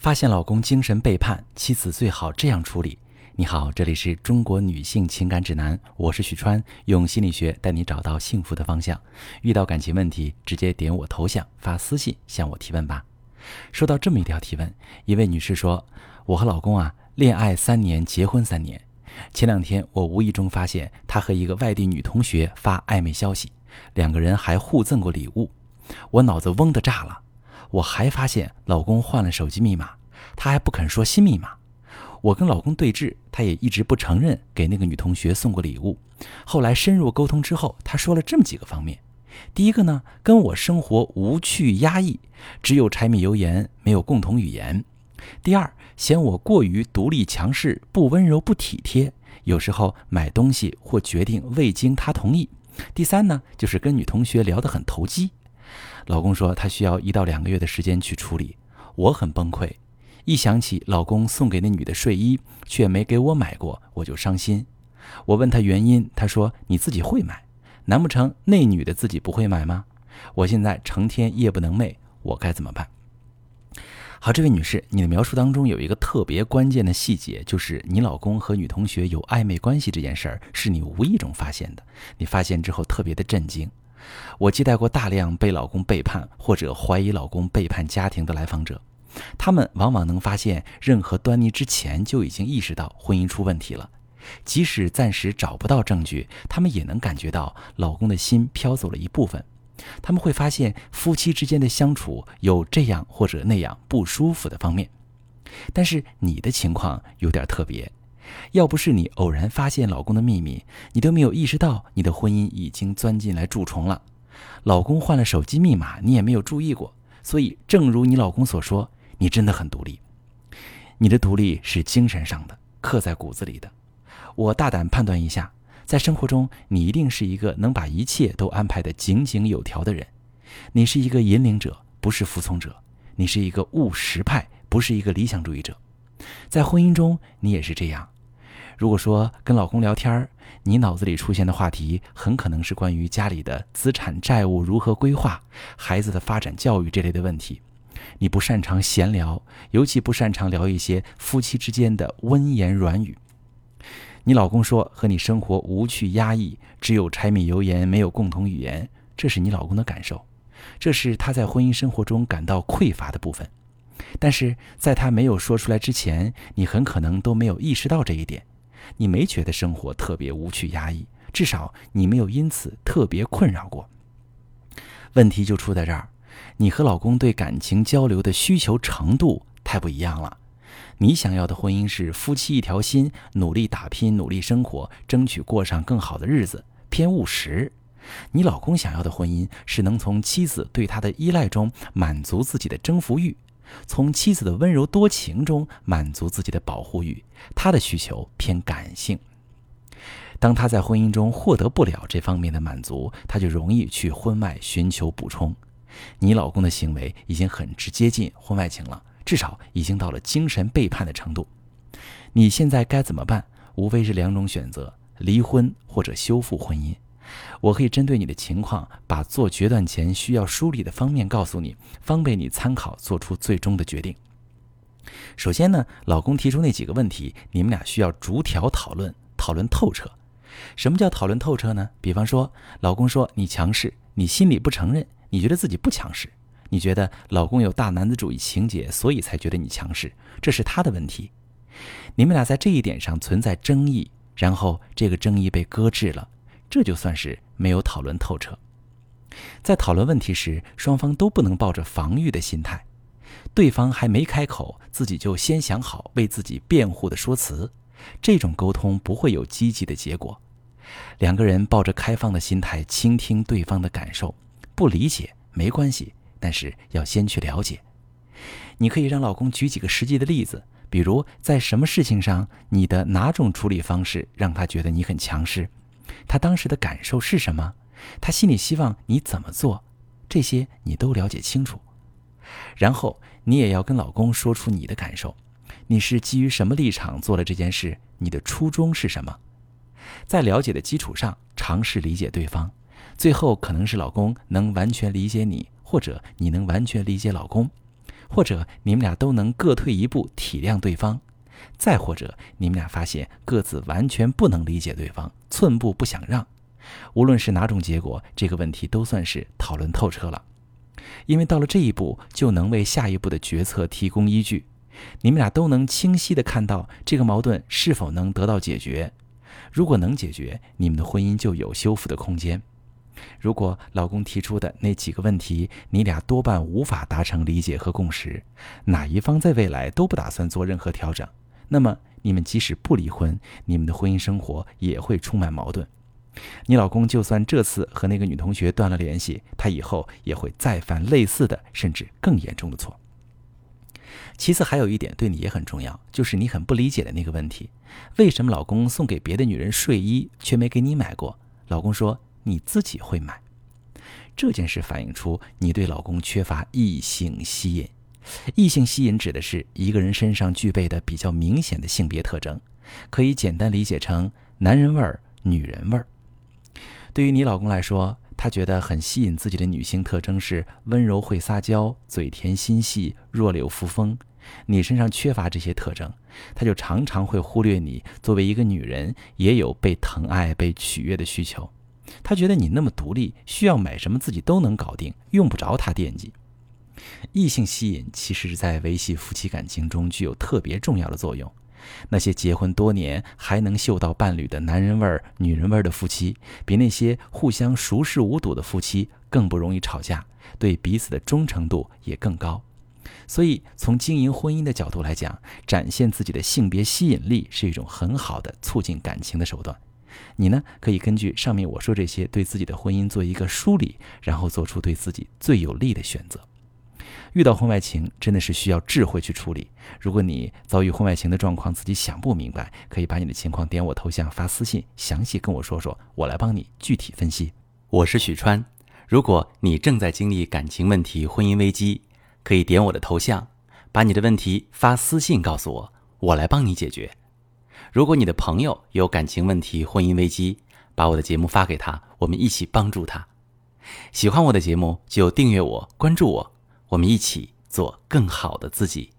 发现老公精神背叛，妻子最好这样处理。你好，这里是中国女性情感指南，我是许川，用心理学带你找到幸福的方向。遇到感情问题，直接点我头像发私信向我提问吧。收到这么一条提问，一位女士说：“我和老公啊，恋爱三年，结婚三年。前两天我无意中发现他和一个外地女同学发暧昧消息，两个人还互赠过礼物，我脑子嗡的炸了。”我还发现老公换了手机密码，他还不肯说新密码。我跟老公对峙，他也一直不承认给那个女同学送过礼物。后来深入沟通之后，他说了这么几个方面：第一个呢，跟我生活无趣压抑，只有柴米油盐，没有共同语言；第二，嫌我过于独立强势，不温柔不体贴，有时候买东西或决定未经他同意；第三呢，就是跟女同学聊得很投机。老公说他需要一到两个月的时间去处理，我很崩溃。一想起老公送给那女的睡衣却没给我买过，我就伤心。我问他原因，他说你自己会买，难不成那女的自己不会买吗？我现在成天夜不能寐，我该怎么办？好，这位女士，你的描述当中有一个特别关键的细节，就是你老公和女同学有暧昧关系这件事儿是你无意中发现的，你发现之后特别的震惊。我接待过大量被老公背叛或者怀疑老公背叛家庭的来访者，他们往往能发现任何端倪之前就已经意识到婚姻出问题了。即使暂时找不到证据，他们也能感觉到老公的心飘走了一部分。他们会发现夫妻之间的相处有这样或者那样不舒服的方面。但是你的情况有点特别。要不是你偶然发现老公的秘密，你都没有意识到你的婚姻已经钻进来蛀虫了。老公换了手机密码，你也没有注意过。所以，正如你老公所说，你真的很独立。你的独立是精神上的，刻在骨子里的。我大胆判断一下，在生活中，你一定是一个能把一切都安排得井井有条的人。你是一个引领者，不是服从者。你是一个务实派，不是一个理想主义者。在婚姻中，你也是这样。如果说跟老公聊天儿你脑子里出现的话题很可能是关于家里的资产债务如何规划、孩子的发展教育这类的问题。你不擅长闲聊，尤其不擅长聊一些夫妻之间的温言软语。你老公说和你生活无趣压抑，只有柴米油盐，没有共同语言，这是你老公的感受，这是他在婚姻生活中感到匮乏的部分。但是在他没有说出来之前，你很可能都没有意识到这一点。你没觉得生活特别无趣压抑，至少你没有因此特别困扰过。问题就出在这儿，你和老公对感情交流的需求程度太不一样了。你想要的婚姻是夫妻一条心，努力打拼，努力生活，争取过上更好的日子，偏务实。你老公想要的婚姻是能从妻子对他的依赖中满足自己的征服欲。从妻子的温柔多情中满足自己的保护欲，他的需求偏感性。当他在婚姻中获得不了这方面的满足，他就容易去婚外寻求补充。你老公的行为已经很直接近婚外情了，至少已经到了精神背叛的程度。你现在该怎么办？无非是两种选择：离婚或者修复婚姻。我可以针对你的情况，把做决断前需要梳理的方面告诉你，方便你参考做出最终的决定。首先呢，老公提出那几个问题，你们俩需要逐条讨论，讨论透彻。什么叫讨论透彻呢？比方说，老公说你强势，你心里不承认，你觉得自己不强势，你觉得老公有大男子主义情节，所以才觉得你强势，这是他的问题。你们俩在这一点上存在争议，然后这个争议被搁置了。这就算是没有讨论透彻。在讨论问题时，双方都不能抱着防御的心态，对方还没开口，自己就先想好为自己辩护的说辞，这种沟通不会有积极的结果。两个人抱着开放的心态，倾听对方的感受，不理解没关系，但是要先去了解。你可以让老公举几个实际的例子，比如在什么事情上，你的哪种处理方式让他觉得你很强势。他当时的感受是什么？他心里希望你怎么做？这些你都了解清楚，然后你也要跟老公说出你的感受。你是基于什么立场做了这件事？你的初衷是什么？在了解的基础上，尝试理解对方。最后可能是老公能完全理解你，或者你能完全理解老公，或者你们俩都能各退一步体谅对方，再或者你们俩发现各自完全不能理解对方，寸步不想让。无论是哪种结果，这个问题都算是讨论透彻了，因为到了这一步，就能为下一步的决策提供依据。你们俩都能清晰地看到这个矛盾是否能得到解决。如果能解决，你们的婚姻就有修复的空间。如果老公提出的那几个问题，你俩多半无法达成理解和共识，哪一方在未来都不打算做任何调整，那么你们即使不离婚，你们的婚姻生活也会充满矛盾。你老公就算这次和那个女同学断了联系，他以后也会再犯类似的甚至更严重的错。其次，还有一点对你也很重要，就是你很不理解的那个问题：为什么老公送给别的女人睡衣却没给你买过？老公说。你自己会买这件事，反映出你对老公缺乏异性吸引。异性吸引指的是一个人身上具备的比较明显的性别特征，可以简单理解成男人味儿、女人味儿。对于你老公来说，他觉得很吸引自己的女性特征是温柔会撒娇、嘴甜心细、弱柳扶风。你身上缺乏这些特征，他就常常会忽略你作为一个女人也有被疼爱、被取悦的需求。他觉得你那么独立，需要买什么自己都能搞定，用不着他惦记。异性吸引其实是在维系夫妻感情中具有特别重要的作用。那些结婚多年还能嗅到伴侣的男人味儿、女人味儿的夫妻，比那些互相熟视无睹的夫妻更不容易吵架，对彼此的忠诚度也更高。所以，从经营婚姻的角度来讲，展现自己的性别吸引力是一种很好的促进感情的手段。你呢，可以根据上面我说这些，对自己的婚姻做一个梳理，然后做出对自己最有利的选择。遇到婚外情，真的是需要智慧去处理。如果你遭遇婚外情的状况，自己想不明白，可以把你的情况点我头像发私信，详细跟我说说，我来帮你具体分析。我是许川，如果你正在经历感情问题、婚姻危机，可以点我的头像，把你的问题发私信告诉我，我来帮你解决。如果你的朋友有感情问题、婚姻危机，把我的节目发给他，我们一起帮助他。喜欢我的节目就订阅我、关注我，我们一起做更好的自己。